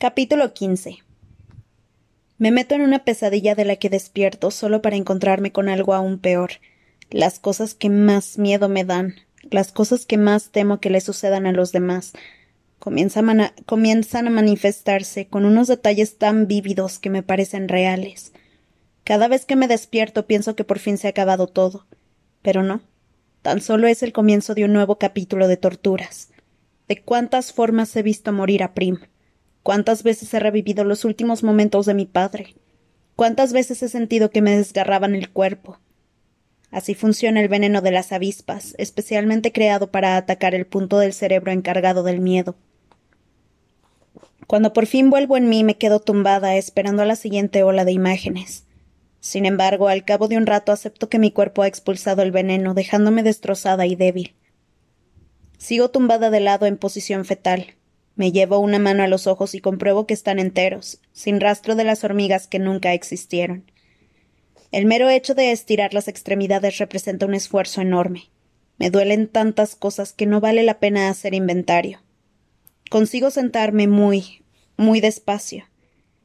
Capítulo 15 Me meto en una pesadilla de la que despierto solo para encontrarme con algo aún peor. Las cosas que más miedo me dan, las cosas que más temo que le sucedan a los demás, comienzan a, manifestarse con unos detalles tan vívidos que me parecen reales. Cada vez que me despierto pienso que por fin se ha acabado todo. Pero no. Tan solo es el comienzo de un nuevo capítulo de torturas. De cuántas formas he visto morir a Prim. Cuántas veces he revivido los últimos momentos de mi padre. Cuántas veces he sentido que me desgarraban el cuerpo. Así funciona el veneno de las avispas, especialmente creado para atacar el punto del cerebro encargado del miedo. Cuando por fin vuelvo en mí me quedo tumbada esperando a la siguiente ola de imágenes. Sin embargo, al cabo de un rato acepto que mi cuerpo ha expulsado el veneno, dejándome destrozada y débil. Sigo tumbada de lado en posición fetal. Me llevo una mano a los ojos y compruebo que están enteros, sin rastro de las hormigas que nunca existieron. El mero hecho de estirar las extremidades representa un esfuerzo enorme. Me duelen tantas cosas que no vale la pena hacer inventario. Consigo sentarme muy, muy despacio.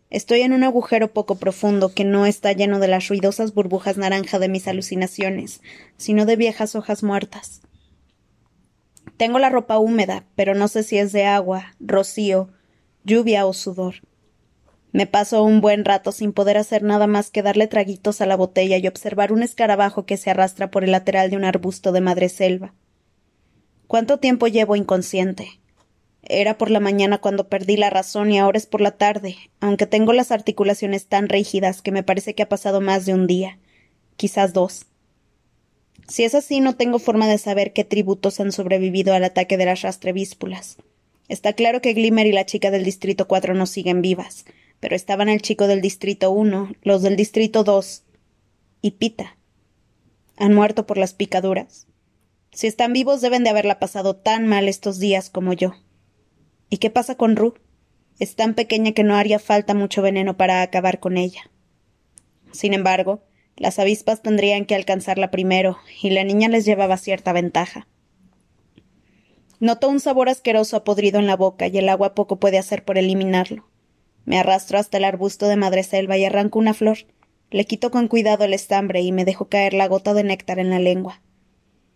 Estoy en un agujero poco profundo que no está lleno de las ruidosas burbujas naranja de mis alucinaciones, sino de viejas hojas muertas. Tengo la ropa húmeda, pero no sé si es de agua, rocío, lluvia o sudor. Me paso un buen rato sin poder hacer nada más que darle traguitos a la botella y observar un escarabajo que se arrastra por el lateral de un arbusto de madreselva. ¿Cuánto tiempo llevo inconsciente? Era por la mañana cuando perdí la razón y ahora es por la tarde, aunque tengo las articulaciones tan rígidas que me parece que ha pasado más de un día, quizás dos. Si es así, no tengo forma de saber qué tributos han sobrevivido al ataque de las rastrevíspulas. Está claro que Glimmer y la chica del Distrito 4 no siguen vivas, pero estaban el chico del Distrito 1, los del Distrito 2 y Pita. ¿Han muerto por las picaduras? Si están vivos deben de haberla pasado tan mal estos días como yo. ¿Y qué pasa con Ru? Es tan pequeña que no haría falta mucho veneno para acabar con ella. Sin embargo, las avispas tendrían que alcanzarla primero, y la niña les llevaba cierta ventaja. Noto un sabor asqueroso apodrido en la boca y el agua poco puede hacer por eliminarlo. Me arrastro hasta el arbusto de madreselva y arranco una flor. Le quito con cuidado el estambre y me dejo caer la gota de néctar en la lengua.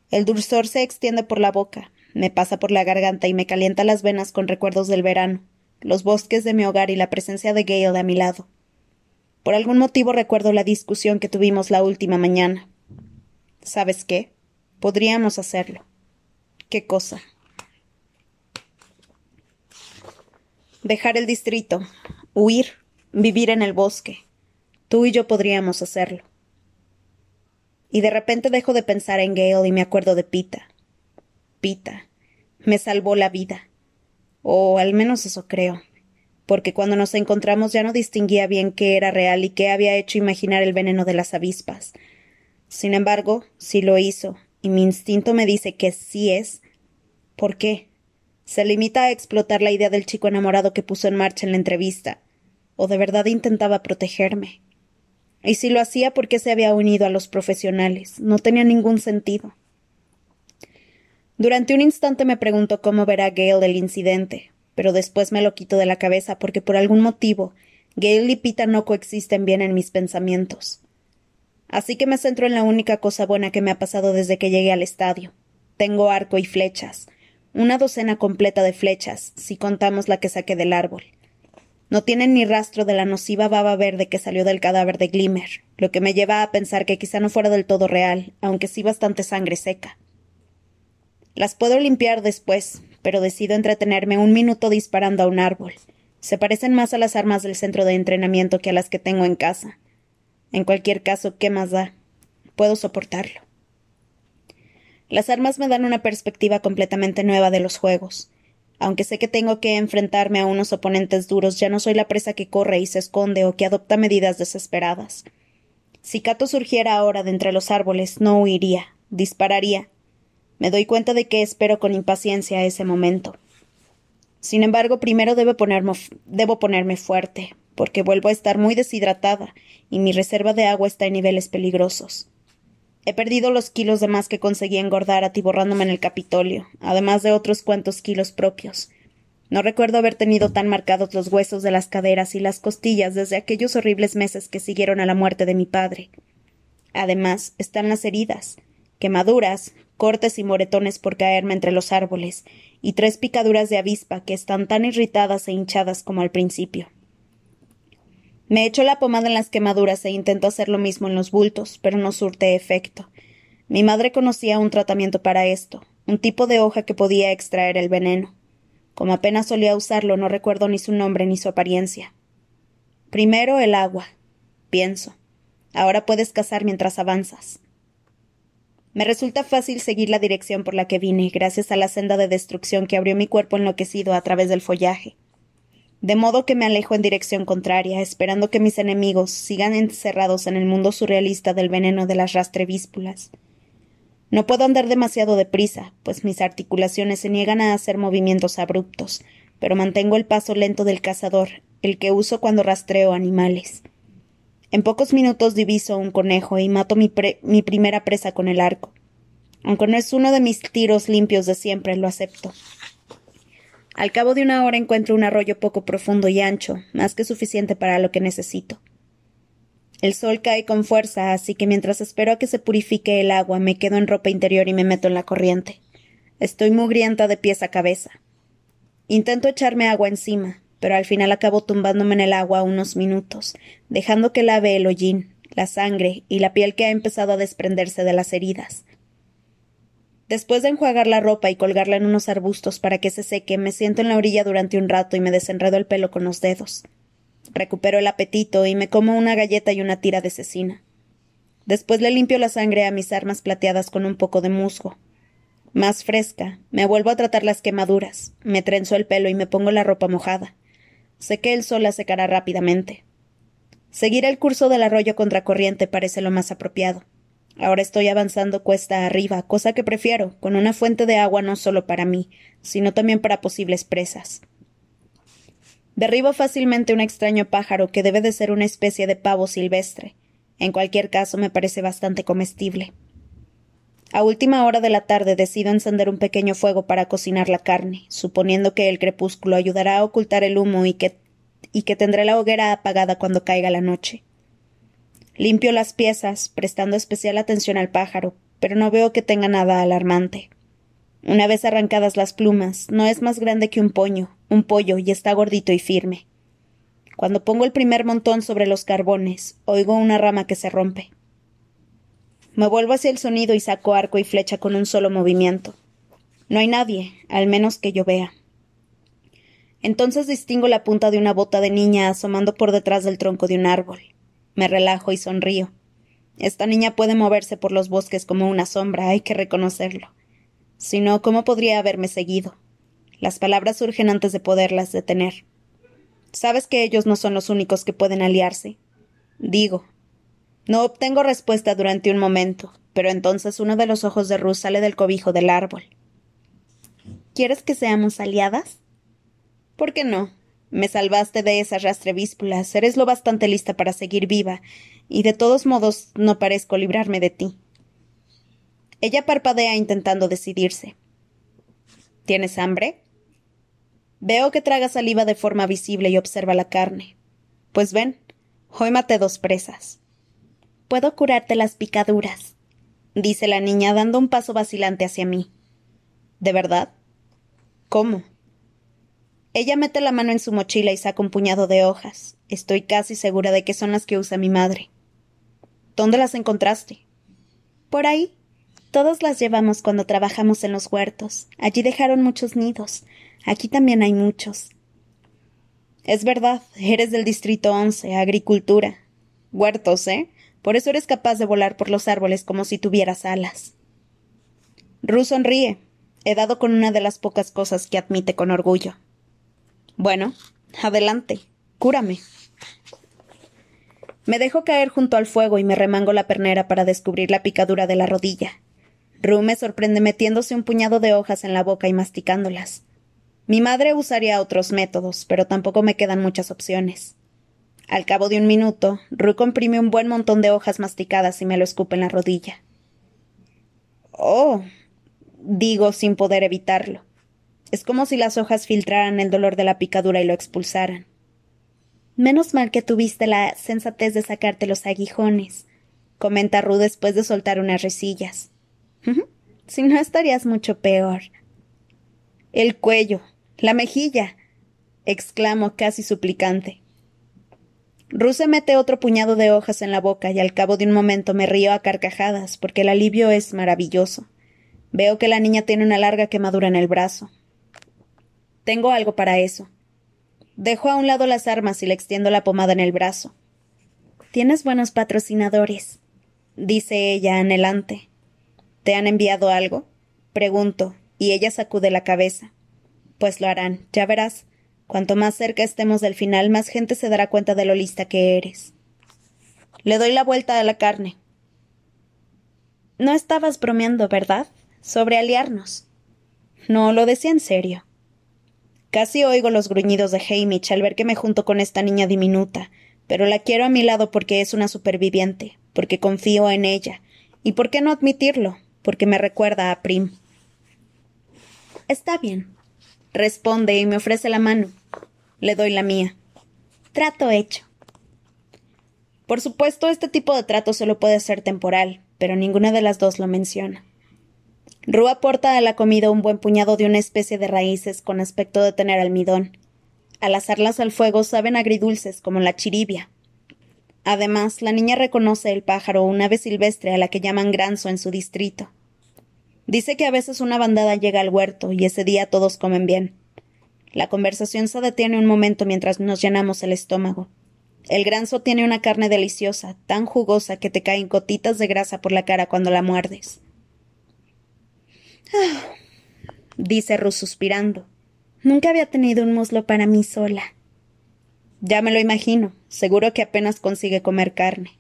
El dulzor se extiende por la boca, me pasa por la garganta y me calienta las venas con recuerdos del verano, los bosques de mi hogar y la presencia de Gale a mi lado. Por algún motivo recuerdo la discusión que tuvimos la última mañana. ¿Sabes qué? Podríamos hacerlo. ¿Qué cosa? Dejar el distrito, huir, vivir en el bosque. Tú y yo podríamos hacerlo. Y de repente dejo de pensar en Gale y me acuerdo de Pita. Pita. Me salvó la vida. O al menos eso creo porque cuando nos encontramos ya no distinguía bien qué era real y qué había hecho imaginar el veneno de las avispas. Sin embargo, sí lo hizo, y mi instinto me dice que sí es. ¿Por qué? ¿Se limita a explotar la idea del chico enamorado que puso en marcha en la entrevista? ¿O de verdad intentaba protegerme? Y si lo hacía, ¿por qué se había unido a los profesionales? No tenía ningún sentido. Durante un instante me preguntó cómo verá Gale el incidente, pero después me lo quito de la cabeza porque por algún motivo Gale y Pita no coexisten bien en mis pensamientos. Así que me centro en la única cosa buena que me ha pasado desde que llegué al estadio. Tengo arco y flechas. Una docena completa de flechas, si contamos la que saqué del árbol. No tienen ni rastro de la nociva baba verde que salió del cadáver de Glimmer, lo que me lleva a pensar que quizá no fuera del todo real, aunque sí bastante sangre seca. Las puedo limpiar después, pero decido entretenerme un minuto disparando a un árbol. Se parecen más a las armas del centro de entrenamiento que a las que tengo en casa. En cualquier caso, ¿qué más da? Puedo soportarlo. Las armas me dan una perspectiva completamente nueva de los juegos. Aunque sé que tengo que enfrentarme a unos oponentes duros, ya no soy la presa que corre y se esconde o que adopta medidas desesperadas. Si Cato surgiera ahora de entre los árboles, no huiría, dispararía, me doy cuenta de que espero con impaciencia ese momento. Sin embargo, primero debo ponerme, debo ponerme fuerte, porque vuelvo a estar muy deshidratada y mi reserva de agua está en niveles peligrosos. He perdido los kilos de más que conseguí engordar atiborrándome en el Capitolio, además de otros cuantos kilos propios. No recuerdo haber tenido tan marcados los huesos de las caderas y las costillas desde aquellos horribles meses que siguieron a la muerte de mi padre. Además, están las heridas, quemaduras, cortes y moretones por caerme entre los árboles, y tres picaduras de avispa que están tan irritadas e hinchadas como al principio. Me echo la pomada en las quemaduras e intento hacer lo mismo en los bultos, pero no surte efecto. Mi madre conocía un tratamiento para esto, un tipo de hoja que podía extraer el veneno. Como apenas solía usarlo, no recuerdo ni su nombre ni su apariencia. Primero el agua, pienso. Ahora puedes cazar mientras avanzas. Me resulta fácil seguir la dirección por la que vine, gracias a la senda de destrucción que abrió mi cuerpo enloquecido a través del follaje. De modo que me alejo en dirección contraria, esperando que mis enemigos sigan encerrados en el mundo surrealista del veneno de las rastrevíspulas. No puedo andar demasiado deprisa, pues mis articulaciones se niegan a hacer movimientos abruptos, pero mantengo el paso lento del cazador, el que uso cuando rastreo animales. En pocos minutos diviso un conejo y mato mi, mi primera presa con el arco. Aunque no es uno de mis tiros limpios de siempre, lo acepto. Al cabo de una hora encuentro un arroyo poco profundo y ancho, más que suficiente para lo que necesito. El sol cae con fuerza, así que mientras espero a que se purifique el agua, me quedo en ropa interior y me meto en la corriente. Estoy mugrienta de pies a cabeza. Intento echarme agua encima, pero al final acabo tumbándome en el agua unos minutos, dejando que lave el hollín, la sangre y la piel que ha empezado a desprenderse de las heridas. Después de enjuagar la ropa y colgarla en unos arbustos para que se seque, me siento en la orilla durante un rato y me desenredo el pelo con los dedos. Recupero el apetito y me como una galleta y una tira de cecina. Después le limpio la sangre a mis armas plateadas con un poco de musgo. Más fresca, me vuelvo a tratar las quemaduras, me trenzo el pelo y me pongo la ropa mojada. Sé que el sol la secará rápidamente. Seguir el curso del arroyo contracorriente parece lo más apropiado. Ahora estoy avanzando cuesta arriba, cosa que prefiero, con una fuente de agua no solo para mí, sino también para posibles presas. Derribo fácilmente un extraño pájaro que debe de ser una especie de pavo silvestre. En cualquier caso, me parece bastante comestible. A última hora de la tarde decido encender un pequeño fuego para cocinar la carne, suponiendo que el crepúsculo ayudará a ocultar el humo y que, y que tendré la hoguera apagada cuando caiga la noche. Limpio las piezas, prestando especial atención al pájaro, pero no veo que tenga nada alarmante. Una vez arrancadas las plumas, no es más grande que un poño, un pollo, y está gordito y firme. Cuando pongo el primer montón sobre los carbones, oigo una rama que se rompe. Me vuelvo hacia el sonido y saco arco y flecha con un solo movimiento. No hay nadie, al menos que yo vea. Entonces distingo la punta de una bota de niña asomando por detrás del tronco de un árbol. Me relajo y sonrío. Esta niña puede moverse por los bosques como una sombra, hay que reconocerlo. Si no, ¿cómo podría haberme seguido? Las palabras surgen antes de poderlas detener. Sabes que ellos no son los únicos que pueden aliarse. Digo. No obtengo respuesta durante un momento, pero entonces uno de los ojos de Ruth sale del cobijo del árbol. ¿Quieres que seamos aliadas? ¿Por qué no? Me salvaste de esas rastrevíspulas, eres lo bastante lista para seguir viva, y de todos modos no parezco librarme de ti. Ella parpadea intentando decidirse. ¿Tienes hambre? Veo que traga saliva de forma visible y observa la carne. Pues ven, hoy maté dos presas. Puedo curarte las picaduras, dice la niña dando un paso vacilante hacia mí. ¿De verdad? ¿Cómo? Ella mete la mano en su mochila y saca un puñado de hojas. Estoy casi segura de que son las que usa mi madre. ¿Dónde las encontraste? Por ahí, todos las llevamos cuando trabajamos en los huertos. Allí dejaron muchos nidos. Aquí también hay muchos. Es verdad, eres del Distrito 11, Agricultura. Huertos, ¿eh? Por eso eres capaz de volar por los árboles como si tuvieras alas. Ru sonríe. He dado con una de las pocas cosas que admite con orgullo. Bueno, adelante, cúrame. Me dejo caer junto al fuego y me remango la pernera para descubrir la picadura de la rodilla. Ru me sorprende metiéndose un puñado de hojas en la boca y masticándolas. Mi madre usaría otros métodos, pero tampoco me quedan muchas opciones. Al cabo de un minuto, Ru comprime un buen montón de hojas masticadas y me lo escupe en la rodilla. Oh, digo sin poder evitarlo. Es como si las hojas filtraran el dolor de la picadura y lo expulsaran. Menos mal que tuviste la sensatez de sacarte los aguijones, comenta Ru después de soltar unas risillas. si no estarías mucho peor. El cuello, la mejilla, exclamo casi suplicante. Ru se mete otro puñado de hojas en la boca y al cabo de un momento me río a carcajadas porque el alivio es maravilloso. Veo que la niña tiene una larga quemadura en el brazo. Tengo algo para eso. Dejo a un lado las armas y le extiendo la pomada en el brazo. Tienes buenos patrocinadores, dice ella anhelante. ¿Te han enviado algo? Pregunto, y ella sacude la cabeza. Pues lo harán, ya verás. Cuanto más cerca estemos del final, más gente se dará cuenta de lo lista que eres. Le doy la vuelta a la carne. No estabas bromeando, ¿verdad? Sobre aliarnos. No, lo decía en serio. Casi oigo los gruñidos de Hamish al ver que me junto con esta niña diminuta, pero la quiero a mi lado porque es una superviviente, porque confío en ella, y por qué no admitirlo, porque me recuerda a Prim. Está bien, responde y me ofrece la mano. Le doy la mía. Trato hecho. Por supuesto, este tipo de trato solo puede ser temporal, pero ninguna de las dos lo menciona. Ru aporta a la comida un buen puñado de una especie de raíces con aspecto de tener almidón. Al asarlas al fuego saben agridulces, como la chiribia. Además, la niña reconoce el pájaro, una ave silvestre a la que llaman granzo en su distrito. Dice que a veces una bandada llega al huerto y ese día todos comen bien. La conversación se detiene un momento mientras nos llenamos el estómago. El granzo tiene una carne deliciosa, tan jugosa que te caen gotitas de grasa por la cara cuando la muerdes. Ah, dice Ruth suspirando. Nunca había tenido un muslo para mí sola. Ya me lo imagino. Seguro que apenas consigue comer carne.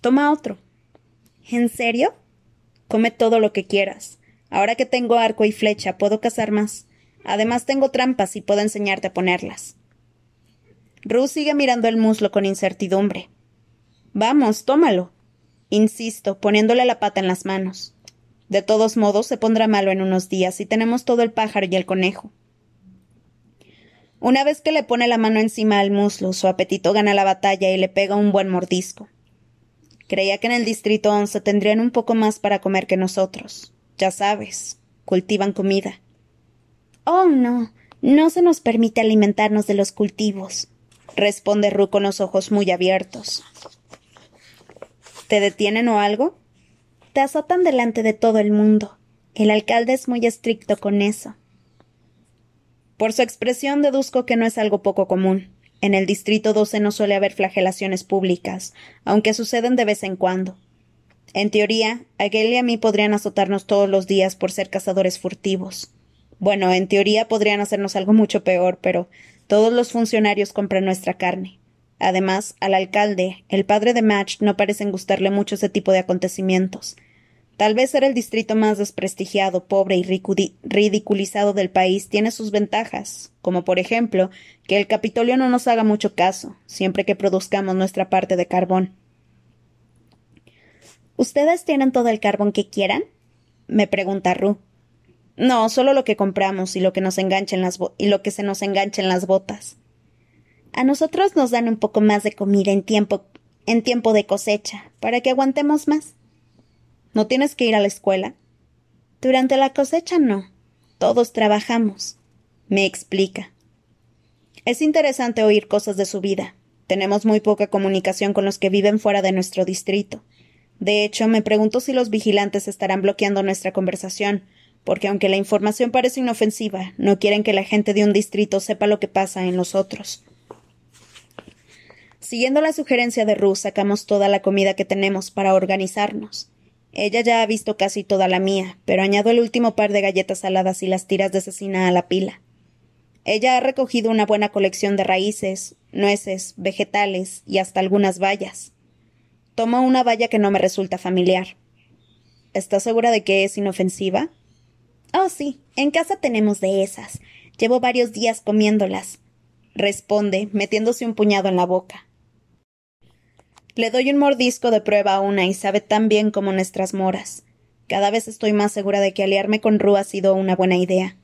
Toma otro. ¿En serio? Come todo lo que quieras. Ahora que tengo arco y flecha, puedo cazar más. Además tengo trampas y puedo enseñarte a ponerlas. Ruth sigue mirando el muslo con incertidumbre. Vamos, tómalo. Insisto, poniéndole la pata en las manos. De todos modos, se pondrá malo en unos días y tenemos todo el pájaro y el conejo. Una vez que le pone la mano encima al muslo, su apetito gana la batalla y le pega un buen mordisco. Creía que en el distrito once tendrían un poco más para comer que nosotros. Ya sabes, cultivan comida. Oh, no. No se nos permite alimentarnos de los cultivos, responde Ru con los ojos muy abiertos. ¿Te detienen o algo? Te azotan delante de todo el mundo. El alcalde es muy estricto con eso. Por su expresión deduzco que no es algo poco común. En el Distrito 12 no suele haber flagelaciones públicas, aunque suceden de vez en cuando. En teoría, Aguel y a mí podrían azotarnos todos los días por ser cazadores furtivos. Bueno, en teoría podrían hacernos algo mucho peor, pero todos los funcionarios compran nuestra carne. Además, al alcalde, el padre de Match, no parecen gustarle mucho ese tipo de acontecimientos. Tal vez ser el distrito más desprestigiado, pobre y ridiculizado del país tiene sus ventajas, como por ejemplo que el Capitolio no nos haga mucho caso, siempre que produzcamos nuestra parte de carbón. ¿Ustedes tienen todo el carbón que quieran? me pregunta Ru. No, solo lo que compramos y lo que nos engancha las y lo que se nos engancha en las botas. A nosotros nos dan un poco más de comida en tiempo en tiempo de cosecha, para que aguantemos más. ¿No tienes que ir a la escuela? Durante la cosecha no. Todos trabajamos. Me explica. Es interesante oír cosas de su vida. Tenemos muy poca comunicación con los que viven fuera de nuestro distrito. De hecho, me pregunto si los vigilantes estarán bloqueando nuestra conversación, porque aunque la información parece inofensiva, no quieren que la gente de un distrito sepa lo que pasa en los otros. Siguiendo la sugerencia de Ruth, sacamos toda la comida que tenemos para organizarnos. Ella ya ha visto casi toda la mía, pero añado el último par de galletas saladas y las tiras de cecina a la pila. Ella ha recogido una buena colección de raíces, nueces, vegetales y hasta algunas bayas. Tomo una valla que no me resulta familiar. ¿Estás segura de que es inofensiva? Oh, sí, en casa tenemos de esas. Llevo varios días comiéndolas. Responde, metiéndose un puñado en la boca. Le doy un mordisco de prueba a una y sabe tan bien como nuestras moras. Cada vez estoy más segura de que aliarme con Ru ha sido una buena idea.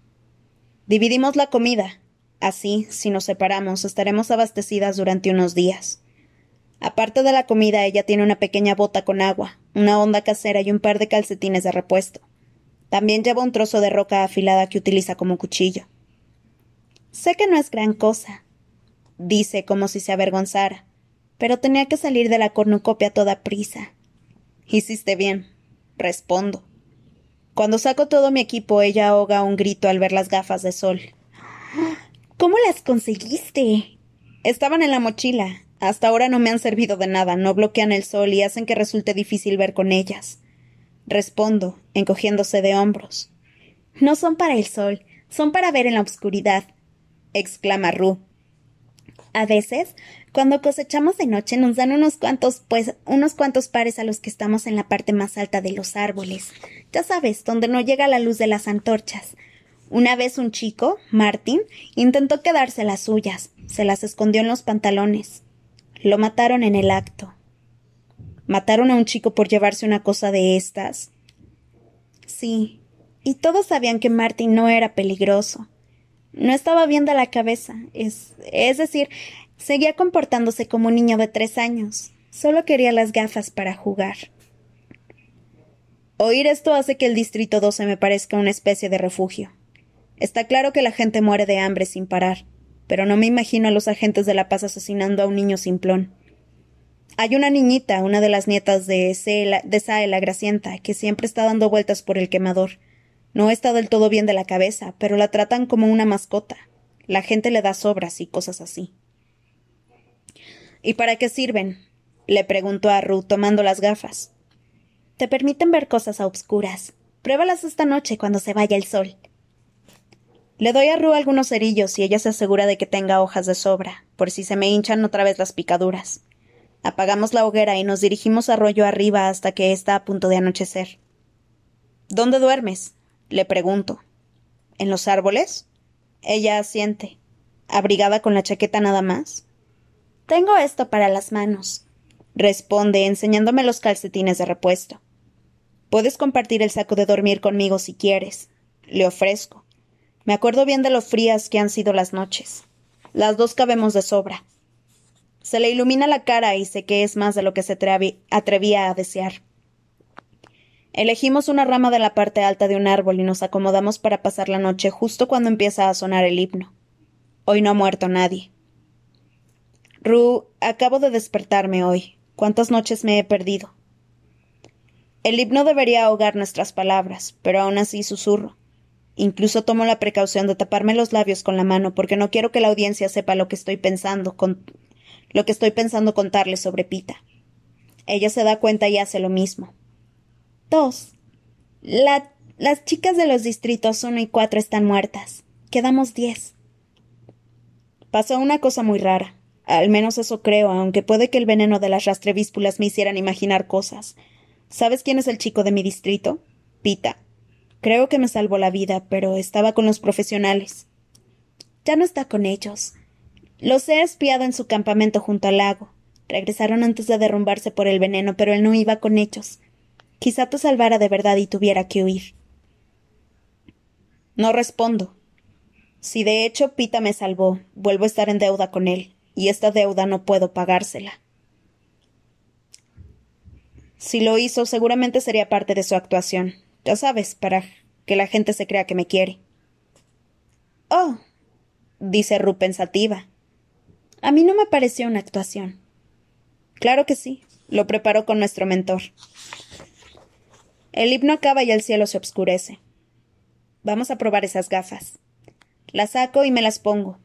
Dividimos la comida. Así, si nos separamos, estaremos abastecidas durante unos días. Aparte de la comida, ella tiene una pequeña bota con agua, una onda casera y un par de calcetines de repuesto. También lleva un trozo de roca afilada que utiliza como cuchillo. Sé que no es gran cosa, dice como si se avergonzara, pero tenía que salir de la cornucopia a toda prisa. Hiciste bien, respondo. Cuando saco todo mi equipo, ella ahoga un grito al ver las gafas de sol. ¿Cómo las conseguiste? Estaban en la mochila. Hasta ahora no me han servido de nada, no bloquean el sol y hacen que resulte difícil ver con ellas. Respondo, encogiéndose de hombros. No son para el sol, son para ver en la oscuridad, exclama Ru. A veces, cuando cosechamos de noche, nos dan unos cuantos, pues, unos cuantos pares a los que estamos en la parte más alta de los árboles. Ya sabes, donde no llega la luz de las antorchas. Una vez un chico, Martin, intentó quedarse las suyas. Se las escondió en los pantalones. Lo mataron en el acto. ¿Mataron a un chico por llevarse una cosa de estas? Sí, y todos sabían que Martin no era peligroso. No estaba bien de la cabeza, es, es decir, seguía comportándose como un niño de tres años. Solo quería las gafas para jugar. Oír esto hace que el Distrito 12 me parezca una especie de refugio. Está claro que la gente muere de hambre sin parar, pero no me imagino a los agentes de la paz asesinando a un niño simplón. Hay una niñita, una de las nietas de, de Sae la Gracienta, que siempre está dando vueltas por el quemador. No está del todo bien de la cabeza, pero la tratan como una mascota. La gente le da sobras y cosas así. ¿Y para qué sirven? le preguntó a Ruth tomando las gafas. Te permiten ver cosas a obscuras. Pruébalas esta noche cuando se vaya el sol. Le doy a Ru algunos cerillos y ella se asegura de que tenga hojas de sobra, por si se me hinchan otra vez las picaduras. Apagamos la hoguera y nos dirigimos arroyo arriba hasta que está a punto de anochecer. ¿Dónde duermes? Le pregunto. ¿En los árboles? Ella asiente. ¿Abrigada con la chaqueta nada más? Tengo esto para las manos, responde, enseñándome los calcetines de repuesto. Puedes compartir el saco de dormir conmigo si quieres. Le ofrezco. Me acuerdo bien de lo frías que han sido las noches. Las dos cabemos de sobra. Se le ilumina la cara y sé que es más de lo que se atrevía a desear. Elegimos una rama de la parte alta de un árbol y nos acomodamos para pasar la noche justo cuando empieza a sonar el himno. Hoy no ha muerto nadie. Ru, acabo de despertarme hoy. ¿Cuántas noches me he perdido? El himno debería ahogar nuestras palabras, pero aún así susurro. Incluso tomo la precaución de taparme los labios con la mano porque no quiero que la audiencia sepa lo que estoy pensando con lo que estoy pensando contarle sobre Pita. Ella se da cuenta y hace lo mismo. Dos. las chicas de los distritos uno y cuatro están muertas. Quedamos diez. Pasó una cosa muy rara. Al menos eso creo, aunque puede que el veneno de las rastrevíspulas me hicieran imaginar cosas. ¿Sabes quién es el chico de mi distrito? Pita. Creo que me salvó la vida, pero estaba con los profesionales. Ya no está con ellos. Los he espiado en su campamento junto al lago. Regresaron antes de derrumbarse por el veneno, pero él no iba con ellos. Quizá te salvara de verdad y tuviera que huir. No respondo. Si de hecho Pita me salvó, vuelvo a estar en deuda con él, y esta deuda no puedo pagársela. Si lo hizo, seguramente sería parte de su actuación. Ya sabes, para que la gente se crea que me quiere. Oh, dice Ru pensativa. A mí no me pareció una actuación. Claro que sí, lo preparó con nuestro mentor. El himno acaba y el cielo se obscurece. Vamos a probar esas gafas. Las saco y me las pongo.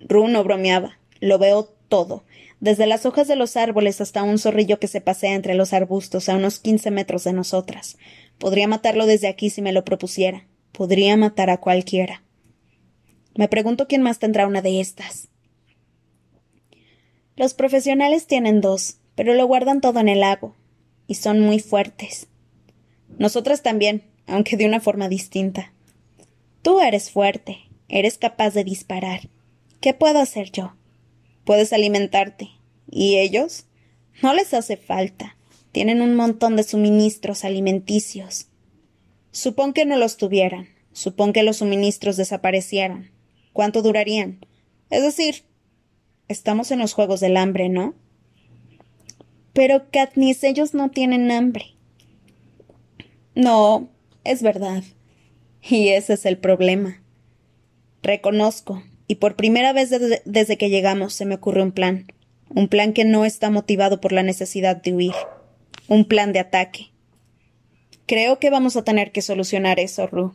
Ru no bromeaba. Lo veo todo, desde las hojas de los árboles hasta un zorrillo que se pasea entre los arbustos a unos quince metros de nosotras. Podría matarlo desde aquí si me lo propusiera. Podría matar a cualquiera. Me pregunto quién más tendrá una de estas. Los profesionales tienen dos, pero lo guardan todo en el lago. Y son muy fuertes. Nosotras también, aunque de una forma distinta. Tú eres fuerte, eres capaz de disparar. ¿Qué puedo hacer yo? Puedes alimentarte. ¿Y ellos? No les hace falta. Tienen un montón de suministros alimenticios. Supón que no los tuvieran. Supón que los suministros desaparecieran. ¿Cuánto durarían? Es decir, estamos en los Juegos del Hambre, ¿no? Pero, Katniss, ellos no tienen hambre. No, es verdad. Y ese es el problema. Reconozco, y por primera vez desde que llegamos se me ocurre un plan. Un plan que no está motivado por la necesidad de huir. Un plan de ataque. Creo que vamos a tener que solucionar eso, Ru.